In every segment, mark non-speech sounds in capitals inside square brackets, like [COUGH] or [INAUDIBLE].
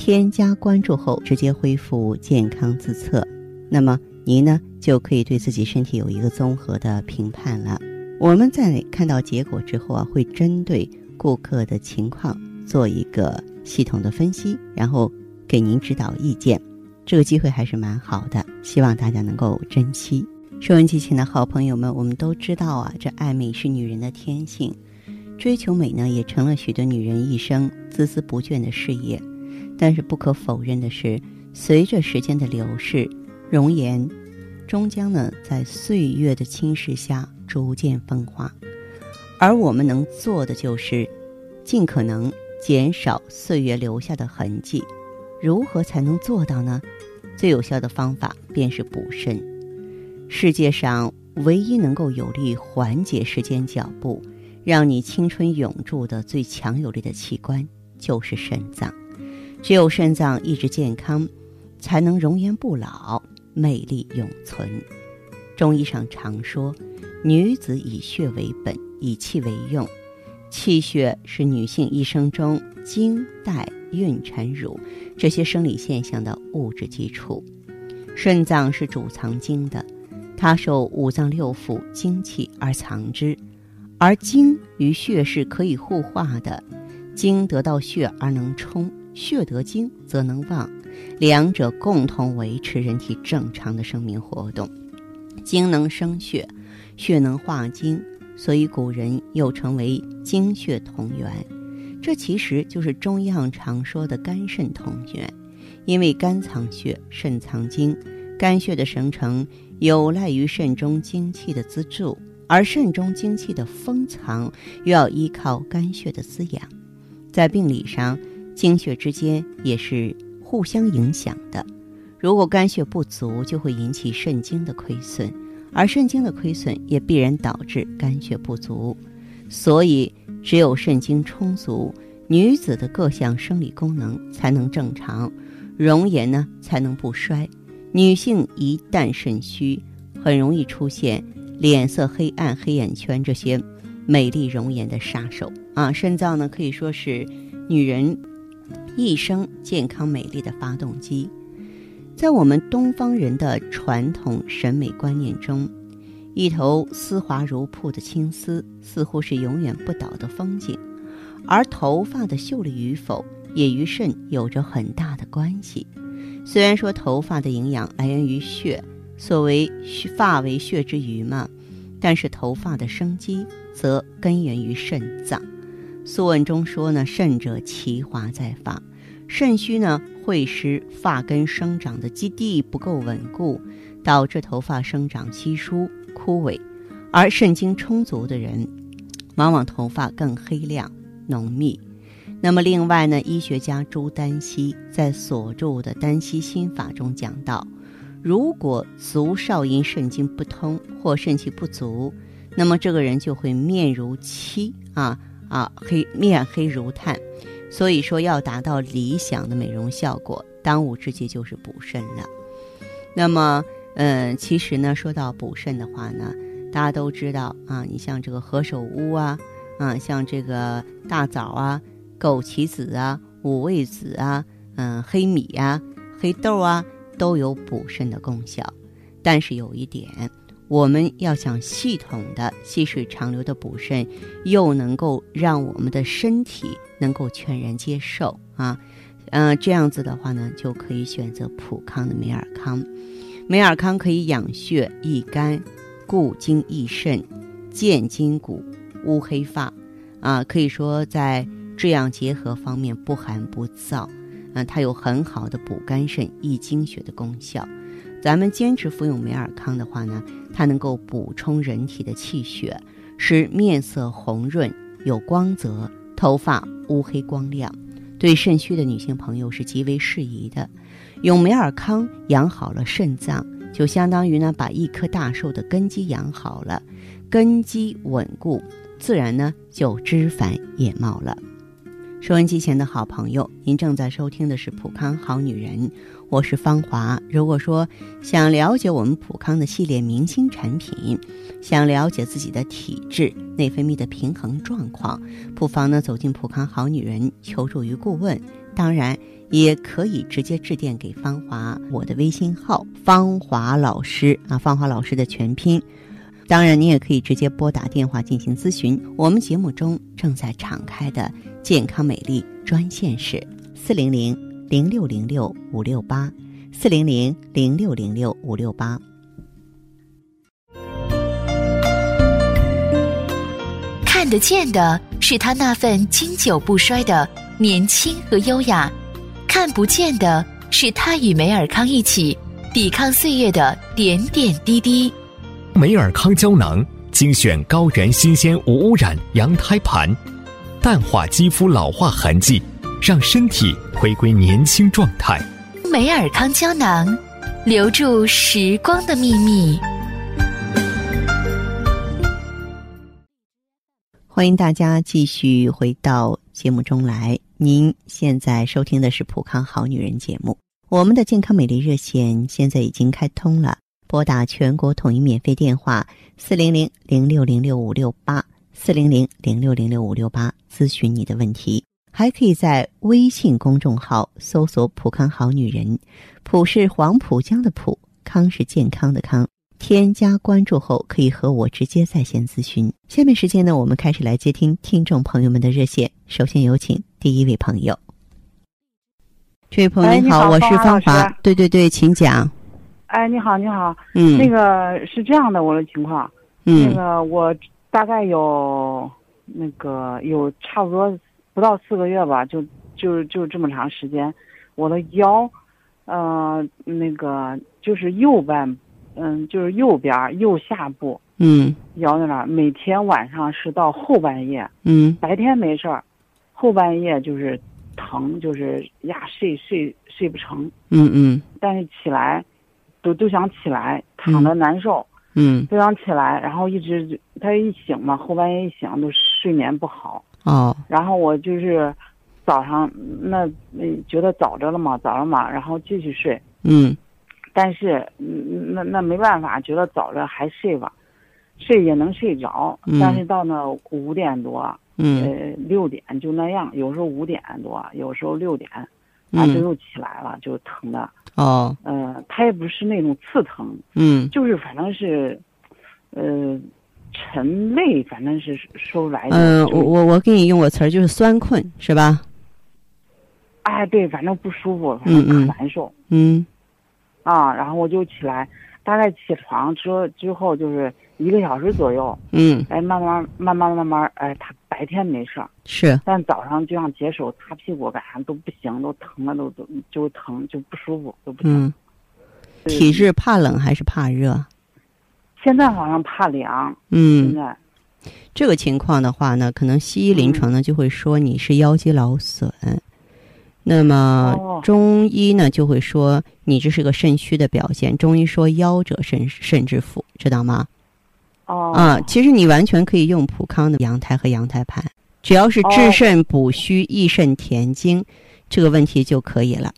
添加关注后，直接恢复健康自测，那么您呢就可以对自己身体有一个综合的评判了。我们在看到结果之后啊，会针对顾客的情况做一个系统的分析，然后给您指导意见。这个机会还是蛮好的，希望大家能够珍惜。收音机前的好朋友们，我们都知道啊，这爱美是女人的天性，追求美呢，也成了许多女人一生孜孜不倦的事业。但是不可否认的是，随着时间的流逝，容颜终将呢在岁月的侵蚀下逐渐风化。而我们能做的就是，尽可能减少岁月留下的痕迹。如何才能做到呢？最有效的方法便是补肾。世界上唯一能够有力缓解时间脚步，让你青春永驻的最强有力的器官，就是肾脏。只有肾脏一直健康，才能容颜不老、魅力永存。中医上常说，女子以血为本，以气为用。气血是女性一生中经、带、孕、产、乳这些生理现象的物质基础。肾脏是主藏精的，它受五脏六腑精气而藏之，而精与血是可以互化的，精得到血而能充。血得精则能旺，两者共同维持人体正常的生命活动。精能生血，血能化精，所以古人又称为精血同源。这其实就是中医上常说的肝肾同源。因为肝藏血，肾藏精，肝血的生成有赖于肾中精气的资助，而肾中精气的封藏又要依靠肝血的滋养。在病理上。精血之间也是互相影响的，如果肝血不足，就会引起肾精的亏损，而肾精的亏损也必然导致肝血不足。所以，只有肾精充足，女子的各项生理功能才能正常，容颜呢才能不衰。女性一旦肾虚，很容易出现脸色黑暗、黑眼圈这些美丽容颜的杀手啊！肾脏呢，可以说是女人。一生健康美丽的发动机，在我们东方人的传统审美观念中，一头丝滑如瀑的青丝似乎是永远不倒的风景，而头发的秀丽与否也与肾有着很大的关系。虽然说头发的营养来源于血，所谓“发为血之余”嘛，但是头发的生机则根源于肾脏。《素问》中说呢，肾者其华在发，肾虚呢会使发根生长的基地不够稳固，导致头发生长稀疏枯萎。而肾精充足的人，往往头发更黑亮浓密。那么另外呢，医学家朱丹溪在所著的《丹溪心法》中讲到，如果足少阴肾经不通或肾气不足，那么这个人就会面如漆啊。啊，黑面黑如炭，所以说要达到理想的美容效果，当务之急就是补肾了。那么，嗯，其实呢，说到补肾的话呢，大家都知道啊，你像这个何首乌啊，啊，像这个大枣啊、枸杞子啊、五味子啊、嗯，黑米啊、黑豆啊，都有补肾的功效。但是有一点。我们要想系统的细水长流的补肾，又能够让我们的身体能够全然接受啊，嗯，这样子的话呢，就可以选择普康的美尔康。美尔康可以养血益肝、固精益肾、健筋骨、乌黑发，啊，可以说在这样结合方面不寒不燥，嗯，它有很好的补肝肾、益精血的功效。咱们坚持服用美尔康的话呢，它能够补充人体的气血，使面色红润有光泽，头发乌黑光亮，对肾虚的女性朋友是极为适宜的。用美尔康养好了肾脏，就相当于呢把一棵大树的根基养好了，根基稳固，自然呢就枝繁叶茂了。收音机前的好朋友，您正在收听的是《普康好女人》，我是芳华。如果说想了解我们普康的系列明星产品，想了解自己的体质、内分泌的平衡状况，不妨呢走进《普康好女人》，求助于顾问。当然，也可以直接致电给芳华，我的微信号“芳华老师”啊，芳华老师的全拼。当然，你也可以直接拨打电话进行咨询。我们节目中正在敞开的健康美丽专线是四零零零六零六五六八四零零零六零六五六八。看得见的是他那份经久不衰的年轻和优雅，看不见的是他与梅尔康一起抵抗岁月的点点滴滴。梅尔康胶囊精选高原新鲜无污染羊胎盘，淡化肌肤老化痕迹，让身体回归年轻状态。美尔康胶囊，留住时光的秘密。欢迎大家继续回到节目中来。您现在收听的是《普康好女人》节目，我们的健康美丽热线现在已经开通了。拨打全国统一免费电话四零零零六零六五六八四零零零六零六五六八咨询你的问题，还可以在微信公众号搜索“浦康好女人”，浦是黄浦江的浦，康是健康的康。添加关注后可以和我直接在线咨询。下面时间呢，我们开始来接听听众朋友们的热线。首先有请第一位朋友。这位朋友你好，我是芳华。对对对，请讲。哎，你好，你好，嗯，那个是这样的，我的情况，嗯，那个我大概有那个有差不多不到四个月吧，就就就这么长时间，我的腰，呃，那个就是右半，嗯，就是右边右下部，嗯，腰在那儿，每天晚上是到后半夜，嗯，白天没事儿，后半夜就是疼，就是呀睡睡睡不成，嗯嗯，但是起来。都都想起来，躺着难受，嗯，都想起来，然后一直他一醒嘛，后半夜一醒都睡眠不好，哦，然后我就是早上那那觉得早着了嘛，早了嘛，然后继续睡，嗯，但是那那没办法，觉得早着还睡吧，睡也能睡着，但是到那五点多，嗯，呃六点就那样，有时候五点多，有时候六点，啊就又起来了，就疼的。哦，嗯，它也不是那种刺疼，嗯，就是反正是，呃，沉累，反正是说不来。嗯，我我我给你用个词儿，就是酸困，是吧？哎，对，反正不舒服，反正可难受。嗯。啊，然后我就起来，大概起床之之后就是一个小时左右。嗯。哎，慢慢慢慢慢慢，哎，他白天没事儿。是。但早上就像解手擦屁股，晚上都不行，都疼了，都都就疼，就不舒服，都不行。嗯。体质怕冷还是怕热？现在好像怕凉。嗯。现在。这个情况的话呢，可能西医临床呢就会说你是腰肌劳损。那么中医呢就会说你这是个肾虚的表现。中医说腰者肾肾之府，知道吗？哦。啊，其实你完全可以用普康的羊胎和羊胎盘，只要是治肾补虚、益肾填精，这个问题就可以了。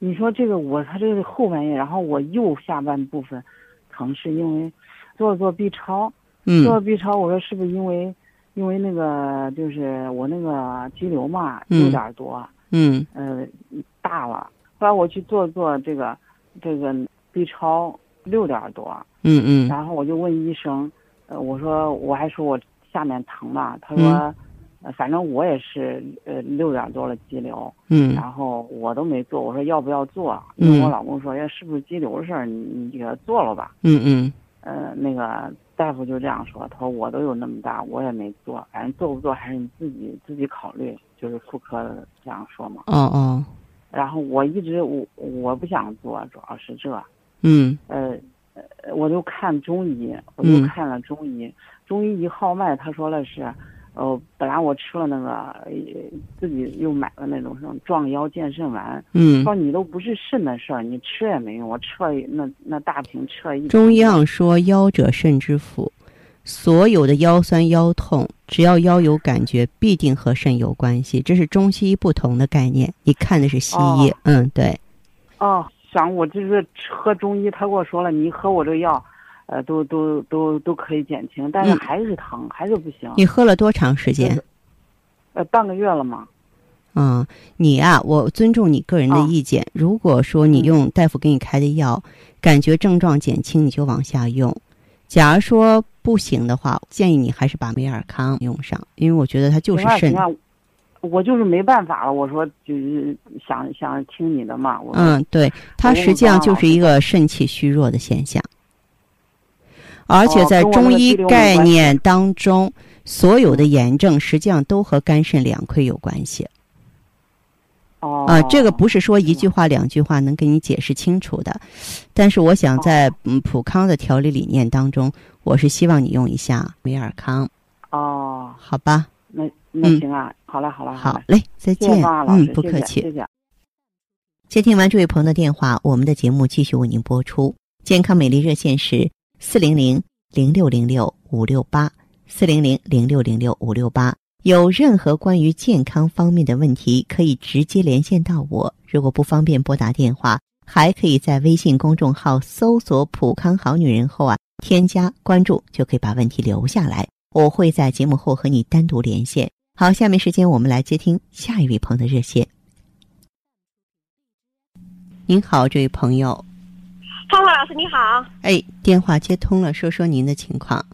你说这个我他这个后半夜，然后我右下半部分疼，是因为做了做 B 超，嗯，做了 B 超，我说是不是因为因为那个就是我那个肌瘤嘛有点多。嗯，呃，大了。后来我去做做这个，这个 B 超六点多。嗯嗯。然后我就问医生，呃，我说我还说我下面疼嘛，他说，反正我也是呃六点多了肌瘤。嗯。然后我都没做，我说要不要做？因为我老公说，哎，是不是肌瘤的事儿？你你给他做了吧。嗯嗯。呃，那个大夫就这样说，他说我都有那么大，我也没做，反正做不做还是你自己自己考虑。就是妇科这样说嘛。哦哦。然后我一直我我不想做，主要是这。嗯。呃，我就看中医，我就看了中医。中医一号脉，他说了是，呃，本来我吃了那个，呃自己又买了那种什么壮腰健肾丸，嗯，说你都不是肾的事儿，你吃也没用。我吃了那那大瓶吃了一。中医上说腰者肾之府，所有的腰酸腰痛，只要腰有感觉，必定和肾有关系。这是中西医不同的概念。你看的是西医，哦嗯，对，哦，想我就是喝中医，他跟我说了，你喝我这个药，呃，都都都都可以减轻，但是嗯还是疼，还是不行。你喝了多长时间？呃，半个月了嘛。嗯，你呀、我尊重你个人的哦意见。如果说你嗯用大夫给你开的药，感觉症状减轻，你就往下用。假如说不行的话，建议你还是把美尔康用上，因为我觉得它就是肾我就是没办法了。我说就是想想听你的嘛。嗯，对，它实际上就是一个肾气虚弱的现象，而且在中医概念当中，所有的炎症实际上都和肝肾两亏有关系。哦啊，这个不是说一句话两句话能给你解释清楚的，但是我想在嗯普康的调理理念当中，我是希望你用一下美尔康，哦，好吧？那那嗯行啊，好嘞好了嘞，好嘞，再谢谢见方老师，嗯，不客气。谢谢谢。接听完这位朋友的电话，我们的节目继续为您播出。健康美丽热线是四零零零六零六五六八四零零零六零六五六八。有任何关于健康方面的问题，可以直接连线到我。如果不方便拨打电话，还可以在微信公众号搜索“普康好女人”后啊，添加关注，就可以把问题留下来。我会在节目后和你单独连线。好，下面时间我们来接听下一位朋友的热线。您好，这位朋友，芳华老师你好，哎，电话接通了，说说您的情况。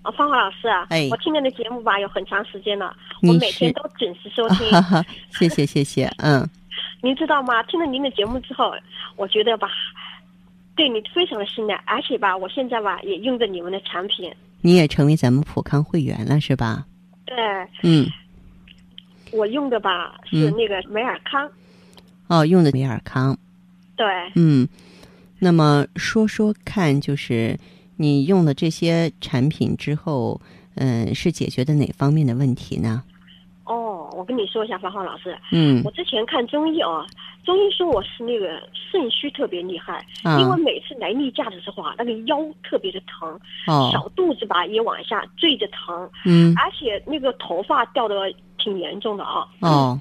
啊，芳华老师啊，哎我听您的节目吧有很长时间了，我每天都准时收听。[LAUGHS] 哈哈，谢谢谢谢，[LAUGHS] 嗯，您知道吗？听了您的节目之后，我觉得吧，对你非常的信赖，而且吧，我现在吧也用着你们的产品。你也成为咱们普康会员了是吧？对嗯，我用的吧是嗯那个美尔康，哦，用的美尔康，对，嗯，那么说说看，就是你用了这些产品之后，嗯，是解决的哪方面的问题呢？哦，我跟你说一下，芳华老师，嗯。我之前看中医哦，中医说我是那个肾虚特别厉害，啊。因为每次来例假的时候啊，那个腰特别的疼，哦。小肚子吧也往下坠着疼，嗯。而且那个头发掉的挺严重的啊。哦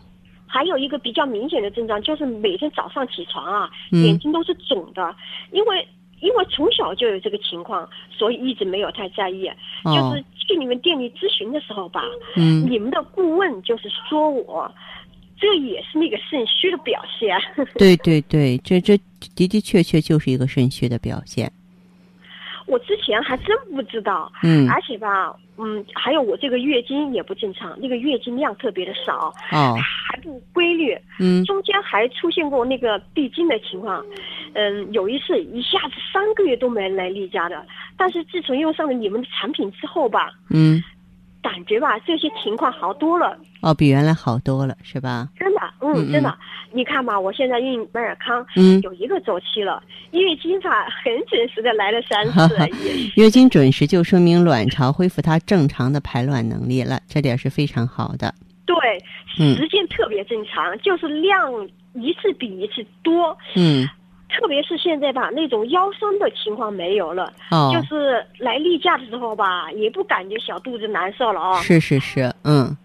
还有一个比较明显的症状就是每天早上起床啊，嗯眼睛都是肿的，因为因为从小就有这个情况，所以一直没有太在意。就哦是去你们店里咨询的时候吧，嗯你们的顾问就是说我。这也是那个肾虚的表现，对对对，这这的的确确就是一个肾虚的表现。我之前还真不知道，嗯。而且吧，嗯，还有我这个月经也不正常，那个月经量特别的少，哦。还不规律，嗯。中间还出现过那个闭经的情况，嗯，有一次一下子三个月都没来例假的，但是自从用上了你们的产品之后吧，嗯感觉吧这些情况好多了，哦，比原来好多了是吧？真的，嗯真的，你看嘛，我现在用美尔康嗯，有一个周期了，月经吧很准时的来了三次，[LAUGHS] 月经准时就说明卵巢恢复它正常的排卵能力了，这点是非常好的。对，嗯。时间特别正常，就是量一次比一次多，嗯特别是现在吧，那种腰酸的情况没有了。哦，就是来例假的时候吧，也不感觉小肚子难受了哦。是是是，嗯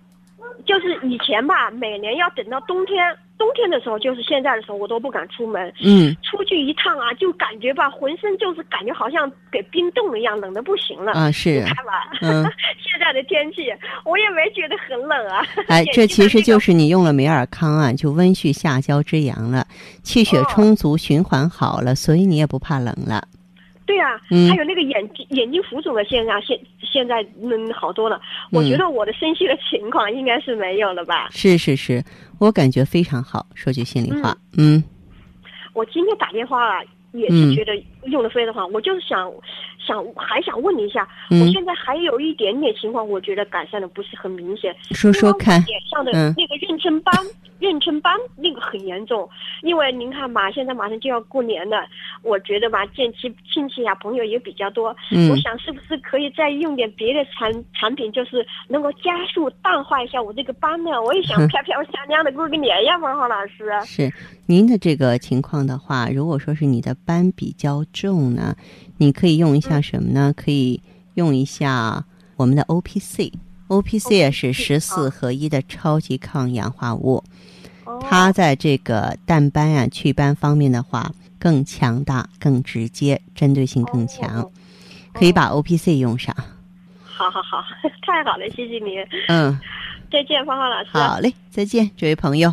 就是以前吧，每年要等到冬天，冬天的时候，就是现在的时候，我都不敢出门。嗯出去一趟啊，就感觉吧，浑身就是感觉好像给冰冻了一样，冷的不行了。啊你是，看吧，嗯 [LAUGHS] 现在的天气，我也没觉得很冷啊。哎，[LAUGHS] 这其实就是你用了美尔康啊，就温煦下焦之阳了，气血哦充足，循环好了，所以你也不怕冷了。对啊，嗯还有那个眼睛眼睛浮肿的现象，现现在嗯好多了。我嗯觉得我的身体的情况应该是没有了吧。是是是，我感觉非常好，说句心里话，嗯。我今天打电话啊，也嗯。是觉得用的非常好。我就是想想还想问你一下，嗯我现在还有一点点情况，我觉得改善的不是很明显。说说看脸上的嗯那个妊娠斑，妊娠斑那个很严重。因为您看嘛，现在马上就要过年了，我觉得吧，见亲亲戚呀、朋友也比较多。嗯我想是不是可以再用点别的产产品，就是能够加速淡化一下我这个斑呢？我也想嗯漂漂亮亮的过个年呀，王华老师。是您的这个情况的话，如果说是你的斑比较重呢，你可以用一下什么呢？可以用一下我们的 O P C。O P C 也是十四合一的超级抗氧化物，哦它在这个淡斑啊、祛斑方面的话更强大、更直接，针对性更强哦，可以把 O P C 用上。好好好，太好了，谢谢你，嗯，再见，芳芳老师。好嘞，再见，这位朋友。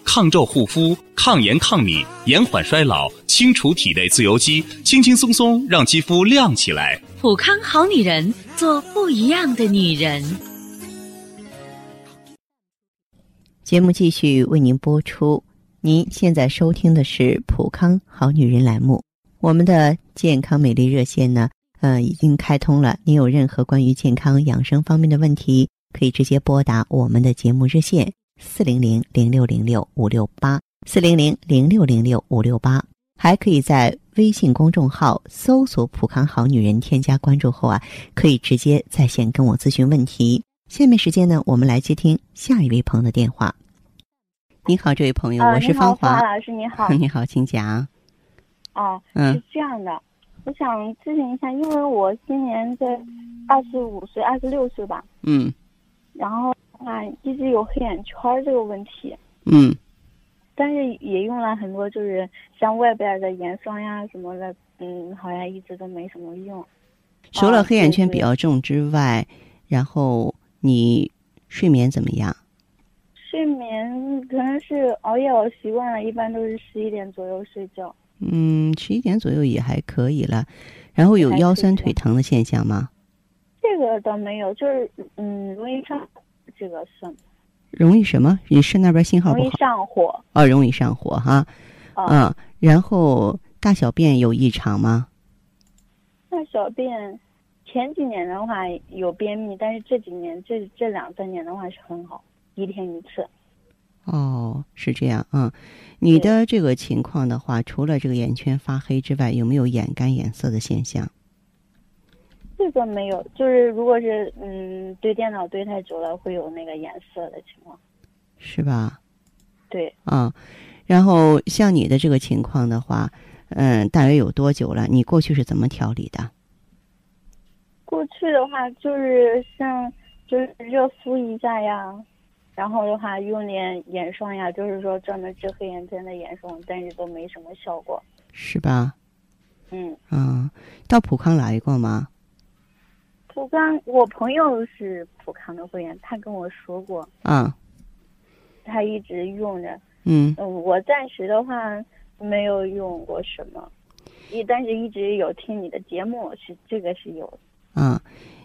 抗皱护肤，抗炎抗敏，延缓衰老，清除体内自由基，轻轻松松让肌肤亮起来。普康好女人，做不一样的女人。节目继续为您播出。您现在收听的是《普康好女人》栏目，我们的健康美丽热线呢，呃，已经开通了。您有任何关于健康养生方面的问题，可以直接拨打我们的节目热线四零零零六零六五六八四零零零六零六五六八，还可以在微信公众号搜索“普康好女人”，添加关注后啊，可以直接在线跟我咨询问题。下面时间呢，我们来接听下一位朋友的电话。你好，这位朋友，啊，我是芳华。老师，你好。[LAUGHS] 你好，请讲。哦，嗯是这样的，我想咨询一下，因为我今年在二十五岁、二十六岁吧，嗯然后的话一直有黑眼圈儿这个问题，嗯但是也用了很多，就是像外边的眼霜呀什么的，嗯，好像一直都没什么用。除了哦黑眼圈比较重之外，然后你睡眠怎么样？睡眠可能是熬夜熬习惯了，一般都是十一点左右睡觉。嗯，十一点左右也还可以了。然后有腰酸腿疼的现象吗？这个倒没有，就是嗯，容易上这个算容易什么？你肾那边信号不好容易？上火哦，容易上火哈。啊。嗯，然后大小便有异常吗？大小便前几年的话有便秘，但是这几年这这两三年的话是很好，一天一次。哦，是这样啊、嗯。你的这个情况的话，除了这个眼圈发黑之外，有没有眼干眼涩的现象？这个没有，就是如果是嗯对电脑对太久了，会有那个颜色的情况。是吧？对，啊，然后像你的这个情况的话，嗯，大约有多久了？你过去是怎么调理的？过去的话就是像就是热敷一下呀，然后的话用点眼霜呀，就是说专门治黑眼圈的眼霜，但是都没什么效果。是吧？嗯，嗯，到普康来过吗？普康，我朋友是普康的会员，他跟我说过，啊，他一直用着。嗯嗯，我暂时的话没有用过什么，一但是一直有听你的节目，是这个是有的。啊，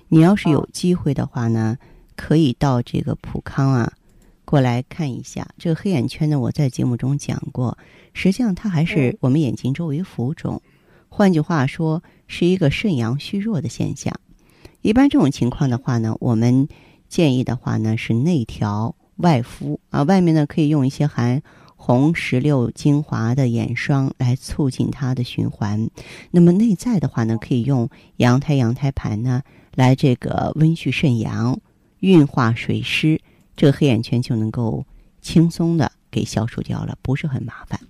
你要是有哦机会的话呢，可以到这个普康啊过来看一下。这个黑眼圈呢，我在节目中讲过，实际上它还是嗯我们眼睛周围浮肿，换句话说，是一个肾阳虚弱的现象。一般这种情况的话呢，我们建议的话呢是内调外敷啊，外面呢可以用一些含红石榴精华的眼霜来促进它的循环。那么内在的话呢，可以用羊胎羊胎盘呢来这个温煦肾阳、运化水湿，这个黑眼圈就能够轻松的给消除掉了，不是很麻烦。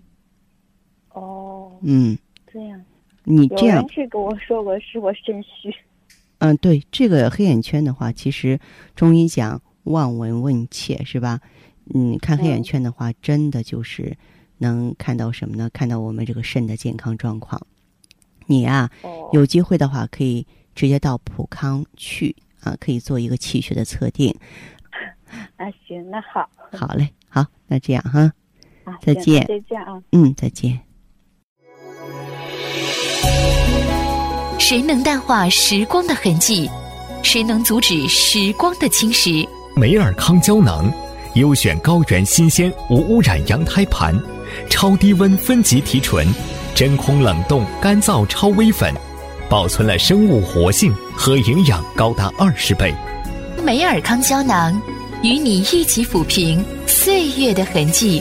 哦，嗯，这样，你这样有人是跟我说过是我肾虚。嗯，对，这个黑眼圈的话，其实中医讲望闻问切是吧？嗯，看黑眼嗯圈的话，真的就是能看到什么呢？看到我们这个肾的健康状况。你啊、哦，有机会的话，可以直接到普康去啊，可以做一个气血的测定。啊，行，那好，好嘞，好，那这样哈，啊，再见再见啊。嗯，再见。谁能淡化时光的痕迹？谁能阻止时光的侵蚀？美尔康胶囊，优选高原新鲜无污染羊胎盘，超低温分级提纯，真空冷冻干燥超微粉，保存了生物活性和营养高达二十倍。美尔康胶囊，与你一起抚平岁月的痕迹。